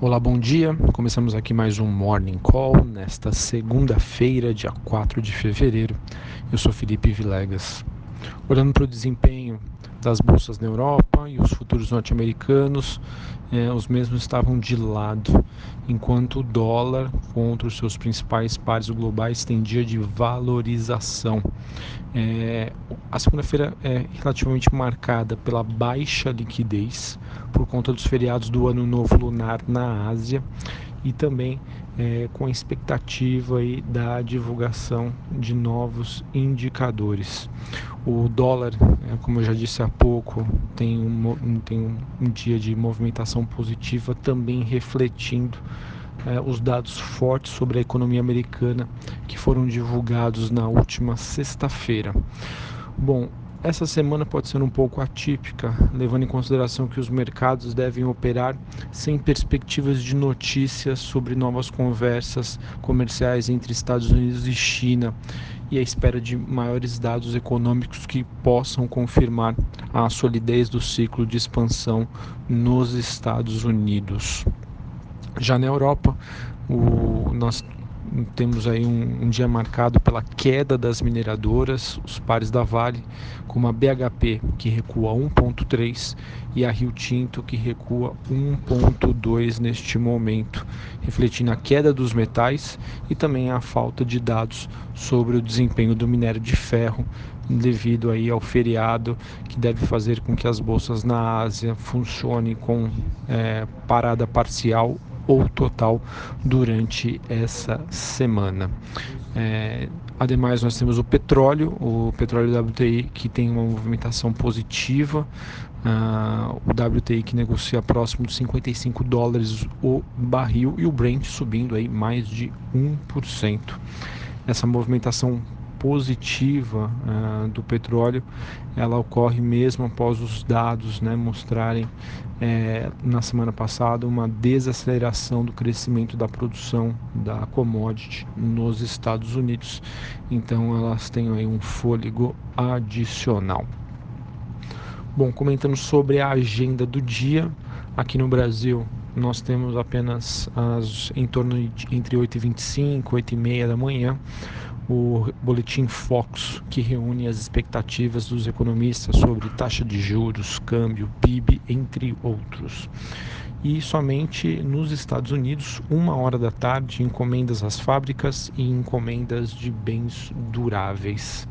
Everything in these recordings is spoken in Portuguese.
Olá, bom dia. Começamos aqui mais um Morning Call nesta segunda-feira, dia 4 de fevereiro. Eu sou Felipe Vilegas. Olhando para o desempenho das bolsas na Europa e os futuros norte-americanos, eh, os mesmos estavam de lado, enquanto o dólar contra os seus principais pares globais tem dia de valorização. Eh, a segunda-feira é relativamente marcada pela baixa liquidez por conta dos feriados do Ano Novo Lunar na Ásia e também é, com a expectativa aí da divulgação de novos indicadores. O dólar, é, como eu já disse há pouco, tem um, tem um dia de movimentação positiva, também refletindo é, os dados fortes sobre a economia americana que foram divulgados na última sexta-feira. Bom, essa semana pode ser um pouco atípica, levando em consideração que os mercados devem operar sem perspectivas de notícias sobre novas conversas comerciais entre Estados Unidos e China e a espera de maiores dados econômicos que possam confirmar a solidez do ciclo de expansão nos Estados Unidos. Já na Europa, o, nós temos aí um, um, dia marcado pela queda das mineradoras, os pares da Vale, como a BHP que recua 1,3 e a Rio Tinto que recua 1,2 neste momento, refletindo a queda dos metais e também a falta de dados sobre o desempenho do minério de ferro devido aí ao feriado que deve fazer com que as bolsas na Ásia funcionem com é, parada parcial ou total durante essa semana. É, ademais, nós temos o petróleo, o petróleo WTI que tem uma movimentação positiva, uh, o WTI que negocia próximo de 55 dólares o barril e o Brent subindo aí mais de 1%. Essa movimentação positiva uh, do petróleo, ela ocorre mesmo após os dados né, mostrarem é, na semana passada uma desaceleração do crescimento da produção da commodity nos Estados Unidos. Então elas têm aí um fôlego adicional. Bom, comentando sobre a agenda do dia, aqui no Brasil nós temos apenas as, em torno de entre 8h25 e 8h30 da manhã o boletim Fox, que reúne as expectativas dos economistas sobre taxa de juros, câmbio, PIB, entre outros. E somente nos Estados Unidos, uma hora da tarde, encomendas às fábricas e encomendas de bens duráveis.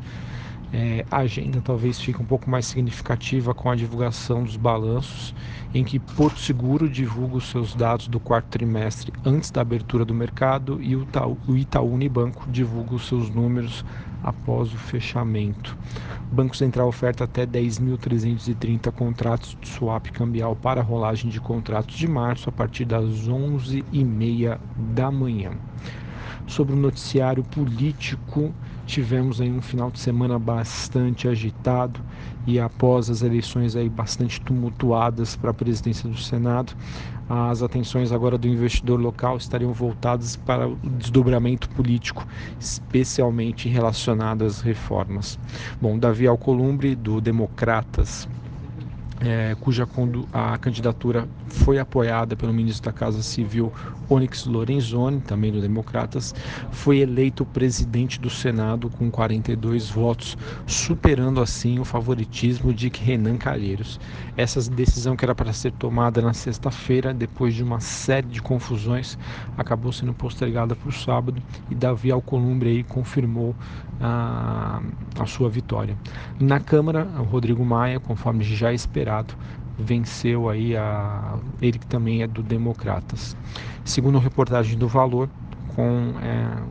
É, a agenda talvez fique um pouco mais significativa com a divulgação dos balanços, em que Porto Seguro divulga os seus dados do quarto trimestre antes da abertura do mercado e o Itaú, o Itaú Unibanco divulga os seus números após o fechamento. O Banco Central oferta até 10.330 contratos de swap cambial para rolagem de contratos de março a partir das 11h30 da manhã. Sobre o noticiário político, tivemos aí um final de semana bastante agitado e após as eleições aí bastante tumultuadas para a presidência do Senado, as atenções agora do investidor local estariam voltadas para o desdobramento político, especialmente relacionado às reformas. Bom, Davi Alcolumbre do Democratas é, cuja a candidatura foi apoiada pelo ministro da Casa Civil Onyx Lorenzoni, também do Democratas, foi eleito presidente do Senado com 42 votos, superando assim o favoritismo de Renan Calheiros. Essa decisão que era para ser tomada na sexta-feira, depois de uma série de confusões, acabou sendo postergada para o sábado e Davi Alcolumbre aí confirmou a, a sua vitória. Na Câmara, o Rodrigo Maia, conforme já esperado, venceu aí a ele que também é do Democratas. Segundo a reportagem do Valor, com é,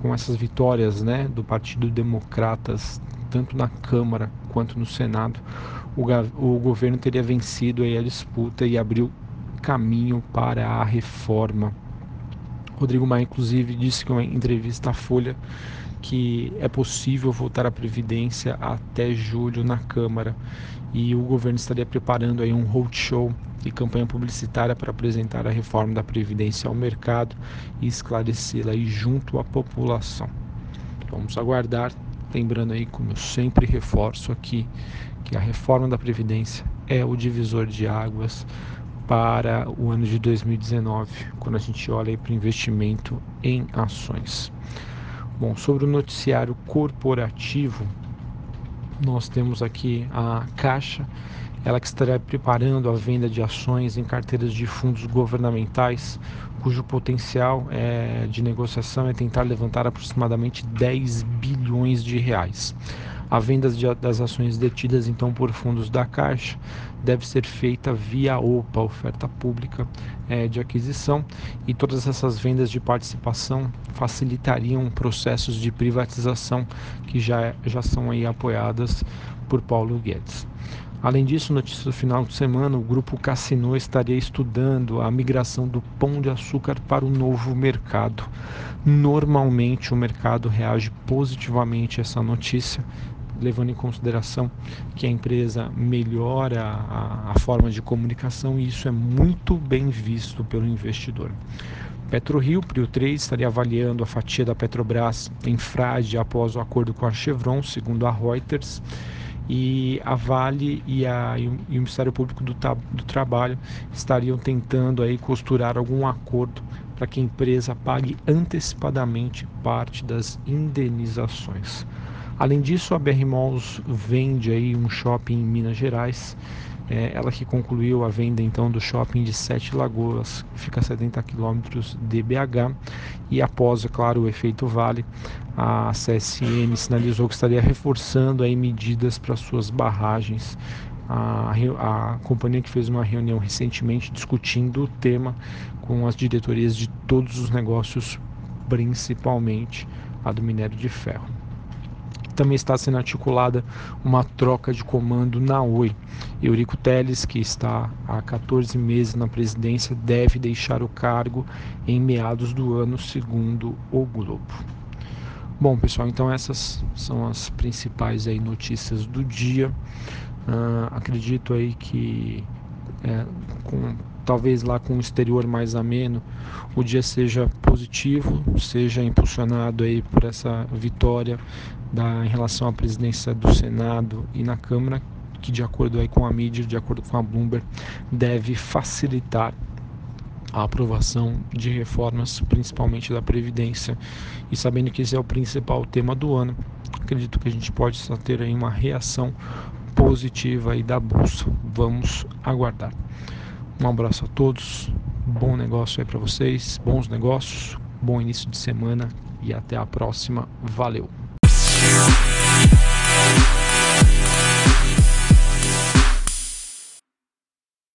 com essas vitórias, né, do Partido Democratas tanto na Câmara quanto no Senado, o, o governo teria vencido aí a disputa e abriu caminho para a reforma. Rodrigo Maia, inclusive, disse que uma entrevista à Folha que é possível voltar à Previdência até julho na Câmara e o governo estaria preparando aí um roadshow e campanha publicitária para apresentar a reforma da Previdência ao mercado e esclarecê-la aí junto à população. Vamos aguardar, lembrando aí, como eu sempre reforço aqui, que a reforma da Previdência é o divisor de águas para o ano de 2019, quando a gente olha para investimento em ações. Bom, sobre o noticiário corporativo, nós temos aqui a Caixa, ela que estará preparando a venda de ações em carteiras de fundos governamentais, cujo potencial é, de negociação é tentar levantar aproximadamente 10 bilhões de reais. A venda das ações detidas então por fundos da Caixa deve ser feita via OPA, oferta pública é, de aquisição, e todas essas vendas de participação facilitariam processos de privatização que já, já são aí apoiadas por Paulo Guedes. Além disso, notícia do final de semana, o grupo Cassino estaria estudando a migração do pão de açúcar para o novo mercado. Normalmente o mercado reage positivamente a essa notícia, levando em consideração que a empresa melhora a, a forma de comunicação e isso é muito bem visto pelo investidor. PetroRio, Prio 3, estaria avaliando a fatia da Petrobras em frade após o acordo com a Chevron, segundo a Reuters, e a Vale e, a, e o Ministério Público do, do Trabalho estariam tentando aí costurar algum acordo para que a empresa pague antecipadamente parte das indenizações. Além disso, a BR Malls vende aí um shopping em Minas Gerais. É, ela que concluiu a venda então do shopping de Sete Lagoas, que fica a 70 quilômetros de BH. E após, é claro, o efeito Vale, a CSN sinalizou que estaria reforçando aí medidas para suas barragens. A, a companhia que fez uma reunião recentemente discutindo o tema com as diretorias de todos os negócios, principalmente a do minério de ferro também está sendo articulada uma troca de comando na Oi. Eurico Teles, que está há 14 meses na presidência, deve deixar o cargo em meados do ano, segundo o Globo. Bom, pessoal, então essas são as principais aí notícias do dia. Uh, acredito aí que é, com, talvez lá com o exterior mais ameno, o dia seja positivo, seja impulsionado aí por essa vitória da, em relação à presidência do Senado e na Câmara, que de acordo aí com a mídia, de acordo com a Bloomberg, deve facilitar a aprovação de reformas, principalmente da Previdência. E sabendo que esse é o principal tema do ano, acredito que a gente pode só ter aí uma reação positiva aí da Bolsa. Vamos aguardar. Um abraço a todos, bom negócio aí para vocês, bons negócios, bom início de semana e até a próxima. Valeu!